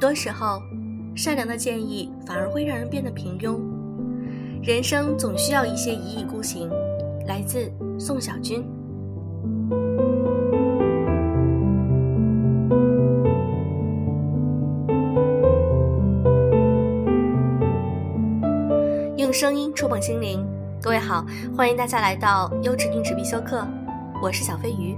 很多时候，善良的建议反而会让人变得平庸。人生总需要一些一意孤行。来自宋小军。用声音触碰心灵，各位好，欢迎大家来到优质定制必修课，我是小飞鱼。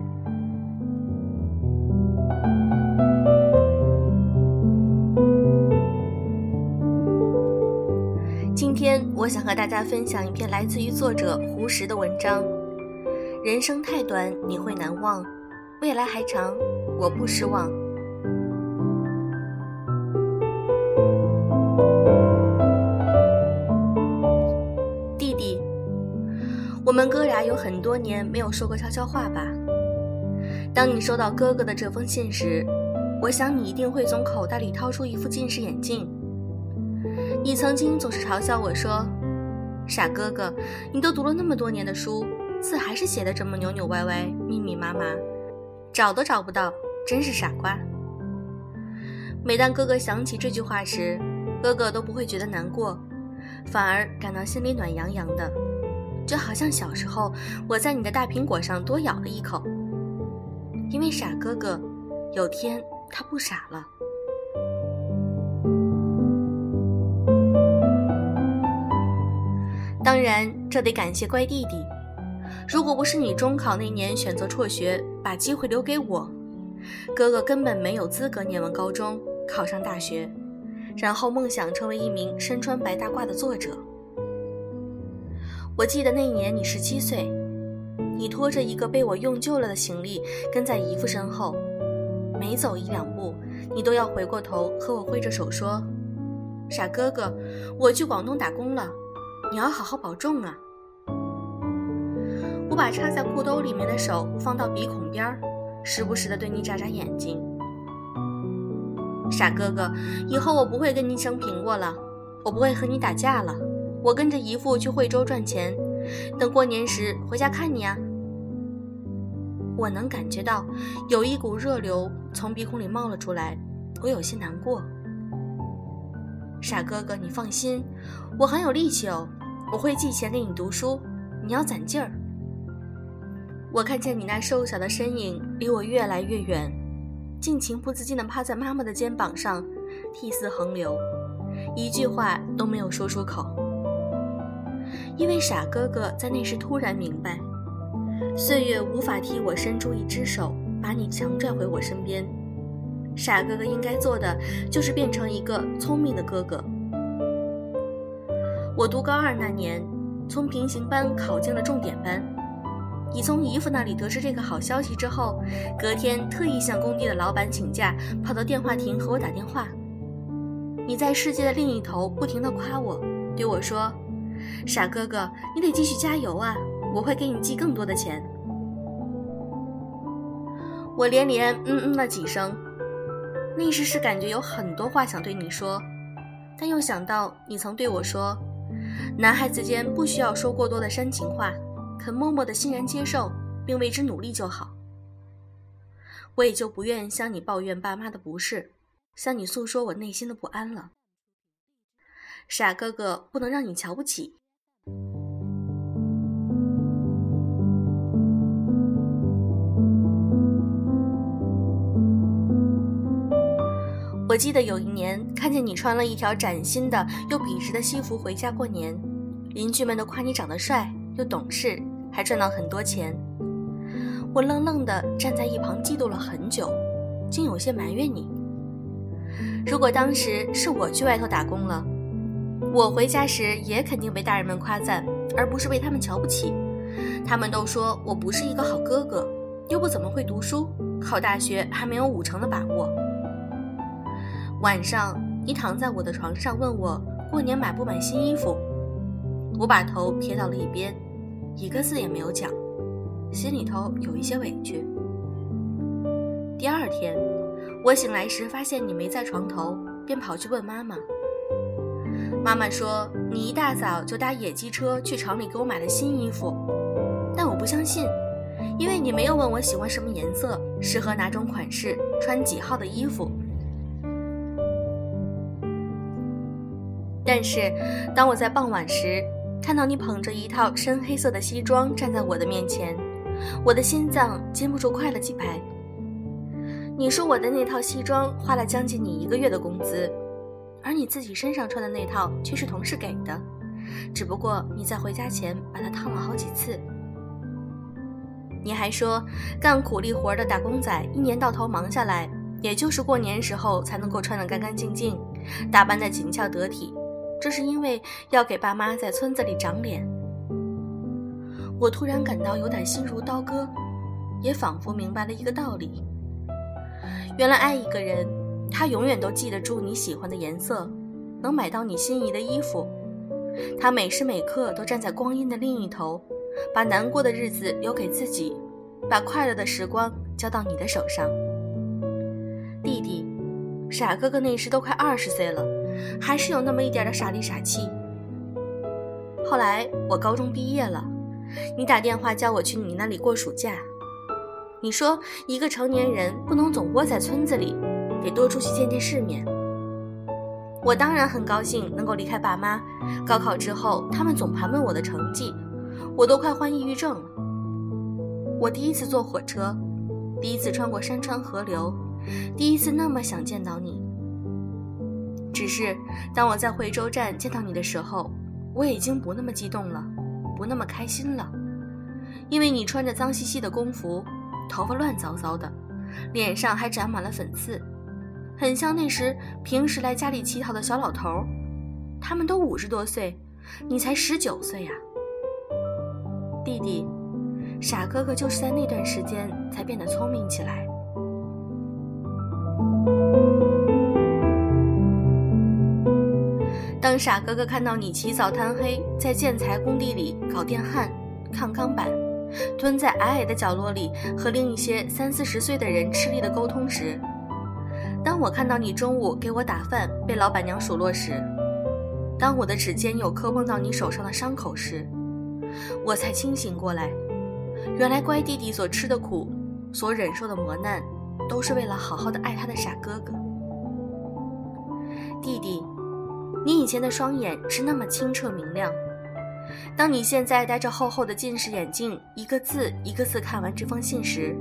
我想和大家分享一篇来自于作者胡适的文章。人生太短，你会难忘；未来还长，我不失望。弟弟，我们哥俩有很多年没有说过悄悄话吧？当你收到哥哥的这封信时，我想你一定会从口袋里掏出一副近视眼镜。你曾经总是嘲笑我说：“傻哥哥，你都读了那么多年的书，字还是写的这么扭扭歪歪、密密麻麻，找都找不到，真是傻瓜。”每当哥哥想起这句话时，哥哥都不会觉得难过，反而感到心里暖洋洋的，就好像小时候我在你的大苹果上多咬了一口，因为傻哥哥，有天他不傻了。当然，这得感谢乖弟弟。如果不是你中考那年选择辍学，把机会留给我，哥哥根本没有资格念完高中，考上大学，然后梦想成为一名身穿白大褂的作者。我记得那年你十七岁，你拖着一个被我用旧了的行李，跟在姨父身后，每走一两步，你都要回过头和我挥着手说：“傻哥哥，我去广东打工了。”你要好好保重啊！我把插在裤兜里面的手放到鼻孔边儿，时不时的对你眨眨眼睛。傻哥哥，以后我不会跟你争苹果了，我不会和你打架了。我跟着姨父去惠州赚钱，等过年时回家看你啊！我能感觉到有一股热流从鼻孔里冒了出来，我有些难过。傻哥哥，你放心，我很有力气哦。我会寄钱给你读书，你要攒劲儿。我看见你那瘦小的身影离我越来越远，竟情不自禁地趴在妈妈的肩膀上，涕泗横流，一句话都没有说出口。因为傻哥哥在那时突然明白，岁月无法替我伸出一只手把你强拽回我身边，傻哥哥应该做的就是变成一个聪明的哥哥。我读高二那年，从平行班考进了重点班。你从姨父那里得知这个好消息之后，隔天特意向工地的老板请假，跑到电话亭和我打电话。你在世界的另一头不停地夸我，对我说：“傻哥哥，你得继续加油啊！我会给你寄更多的钱。”我连连嗯嗯了几声，那时是感觉有很多话想对你说，但又想到你曾对我说。男孩子间不需要说过多的煽情话，肯默默的欣然接受，并为之努力就好。我也就不愿向你抱怨爸妈的不是，向你诉说我内心的不安了。傻哥哥，不能让你瞧不起。我记得有一年看见你穿了一条崭新的又笔直的西服回家过年，邻居们都夸你长得帅又懂事，还赚到很多钱。我愣愣地站在一旁嫉妒了很久，竟有些埋怨你。如果当时是我去外头打工了，我回家时也肯定被大人们夸赞，而不是被他们瞧不起。他们都说我不是一个好哥哥，又不怎么会读书，考大学还没有五成的把握。晚上，你躺在我的床上，问我过年买不买新衣服。我把头撇到了一边，一个字也没有讲，心里头有一些委屈。第二天，我醒来时发现你没在床头，便跑去问妈妈。妈妈说你一大早就搭野鸡车去厂里给我买了新衣服，但我不相信，因为你没有问我喜欢什么颜色，适合哪种款式，穿几号的衣服。但是，当我在傍晚时看到你捧着一套深黑色的西装站在我的面前，我的心脏禁不住快了几拍。你说我的那套西装花了将近你一个月的工资，而你自己身上穿的那套却是同事给的，只不过你在回家前把它烫了好几次。你还说，干苦力活的打工仔一年到头忙下来，也就是过年时候才能够穿得干干净净，打扮得紧俏得体。这是因为要给爸妈在村子里长脸。我突然感到有点心如刀割，也仿佛明白了一个道理：原来爱一个人，他永远都记得住你喜欢的颜色，能买到你心仪的衣服，他每时每刻都站在光阴的另一头，把难过的日子留给自己，把快乐的时光交到你的手上。弟弟，傻哥哥那时都快二十岁了。还是有那么一点的傻里傻气。后来我高中毕业了，你打电话叫我去你那里过暑假。你说一个成年人不能总窝在村子里，得多出去见见世面。我当然很高兴能够离开爸妈。高考之后，他们总盘问我的成绩，我都快患抑郁症了。我第一次坐火车，第一次穿过山川河流，第一次那么想见到你。只是当我在惠州站见到你的时候，我已经不那么激动了，不那么开心了，因为你穿着脏兮兮的工服，头发乱糟糟的，脸上还长满了粉刺，很像那时平时来家里乞讨的小老头。他们都五十多岁，你才十九岁呀，弟弟，傻哥哥就是在那段时间才变得聪明起来。当傻哥哥看到你起早贪黑在建材工地里搞电焊、抗钢板，蹲在矮矮的角落里和另一些三四十岁的人吃力的沟通时；当我看到你中午给我打饭被老板娘数落时；当我的指尖有磕碰到你手上的伤口时，我才清醒过来，原来乖弟弟所吃的苦，所忍受的磨难，都是为了好好的爱他的傻哥哥。弟弟。你以前的双眼是那么清澈明亮，当你现在戴着厚厚的近视眼镜，一个字一个字看完这封信时，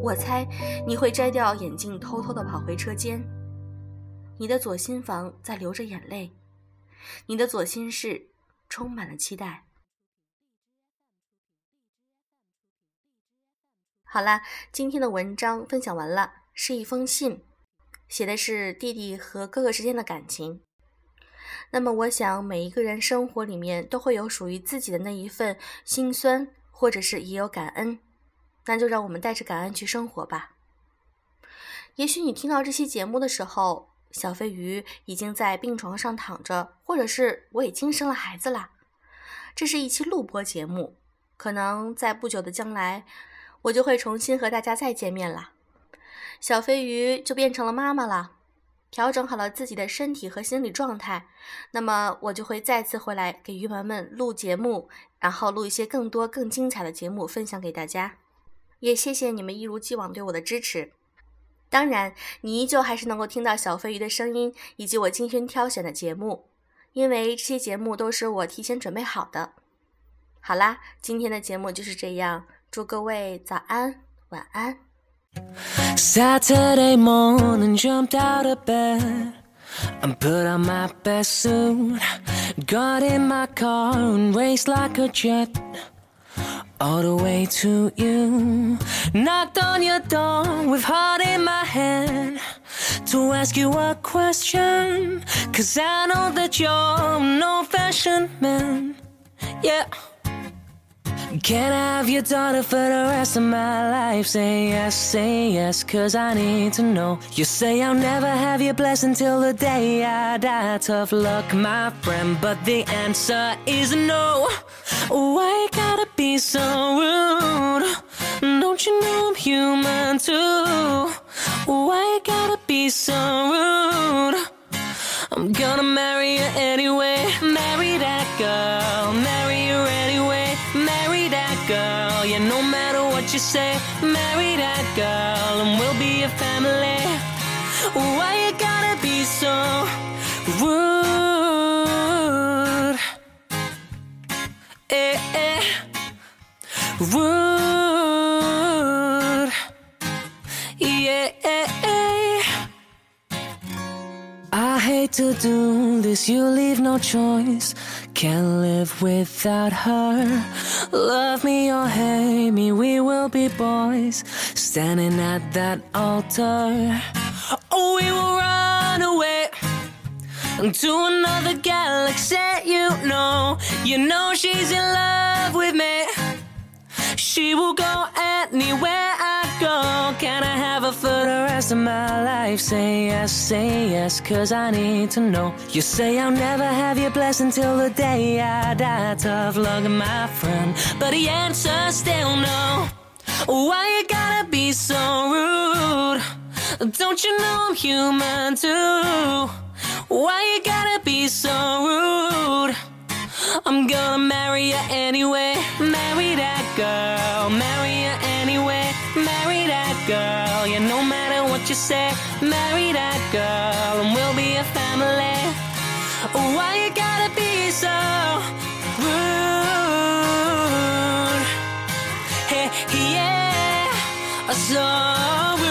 我猜你会摘掉眼镜，偷偷的跑回车间。你的左心房在流着眼泪，你的左心室充满了期待。好啦，今天的文章分享完了，是一封信，写的是弟弟和哥哥之间的感情。那么，我想每一个人生活里面都会有属于自己的那一份心酸，或者是也有感恩。那就让我们带着感恩去生活吧。也许你听到这期节目的时候，小飞鱼已经在病床上躺着，或者是我已经生了孩子了。这是一期录播节目，可能在不久的将来，我就会重新和大家再见面了。小飞鱼就变成了妈妈了。调整好了自己的身体和心理状态，那么我就会再次回来给鱼丸们录节目，然后录一些更多更精彩的节目分享给大家。也谢谢你们一如既往对我的支持。当然，你依旧还是能够听到小飞鱼的声音以及我精心挑选的节目，因为这些节目都是我提前准备好的。好啦，今天的节目就是这样，祝各位早安，晚安。Saturday morning, jumped out of bed and put on my best suit. Got in my car and raced like a jet all the way to you. Knocked on your door with heart in my hand to ask you a question. Cause I know that you're no fashion man. Yeah. Can I have your daughter for the rest of my life? Say yes, say yes, cause I need to know. You say I'll never have your blessing till the day I die. Tough luck, my friend, but the answer is no. Why gotta be so rude? Don't you know I'm human too? Why gotta be so rude? I'm gonna marry you anyway. Marry that girl, you say, marry that girl and we'll be a family. Why you gotta be so rude? Eh, eh. Rude. Yeah. Eh, eh. I hate to do this, you leave no choice. Can't live without her. Love me or hate me, we will be boys. Standing at that altar. Oh, we will run away to another galaxy. You know, you know she's in love with me. She will go anywhere. Can I have her for the rest of my life? Say yes, say yes, cause I need to know. You say I'll never have your blessing till the day I die. Tough luck, my friend. But the answer's still no. Why you gotta be so rude? Don't you know I'm human too? Why you gotta be so rude? I'm gonna marry you anyway. Marry that girl. Marry you anyway. Girl. Yeah, no matter what you say. Marry that girl. And we'll be a family. Why you gotta be so rude? Hey, yeah. So